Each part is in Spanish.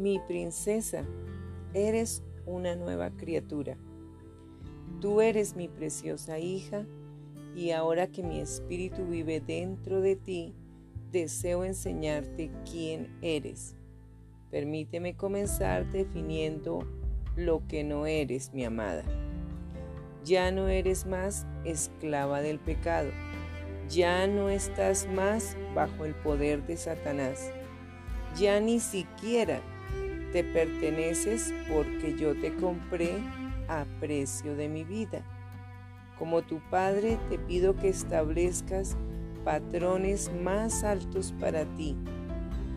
Mi princesa, eres una nueva criatura. Tú eres mi preciosa hija y ahora que mi espíritu vive dentro de ti, deseo enseñarte quién eres. Permíteme comenzar definiendo lo que no eres, mi amada. Ya no eres más esclava del pecado. Ya no estás más bajo el poder de Satanás. Ya ni siquiera te perteneces porque yo te compré a precio de mi vida. Como tu Padre te pido que establezcas patrones más altos para ti.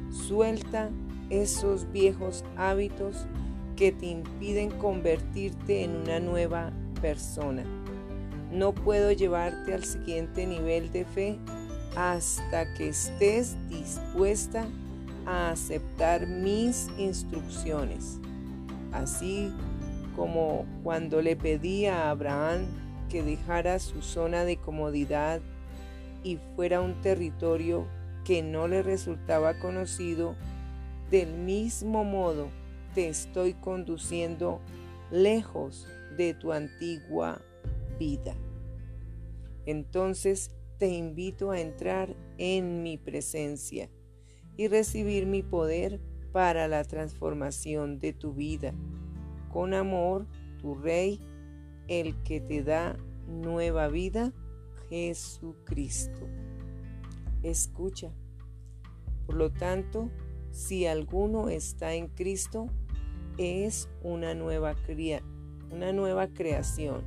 Suelta esos viejos hábitos que te impiden convertirte en una nueva persona. No puedo llevarte al siguiente nivel de fe hasta que estés dispuesta a aceptar mis instrucciones. Así como cuando le pedí a Abraham que dejara su zona de comodidad y fuera un territorio que no le resultaba conocido, del mismo modo te estoy conduciendo lejos de tu antigua vida. Entonces te invito a entrar en mi presencia y recibir mi poder para la transformación de tu vida. Con amor, tu Rey, el que te da nueva vida, Jesucristo. Escucha. Por lo tanto, si alguno está en Cristo, es una nueva, una nueva creación.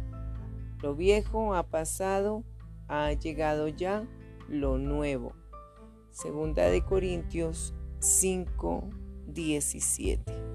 Lo viejo ha pasado, ha llegado ya lo nuevo. Segunda de Corintios 5, 17.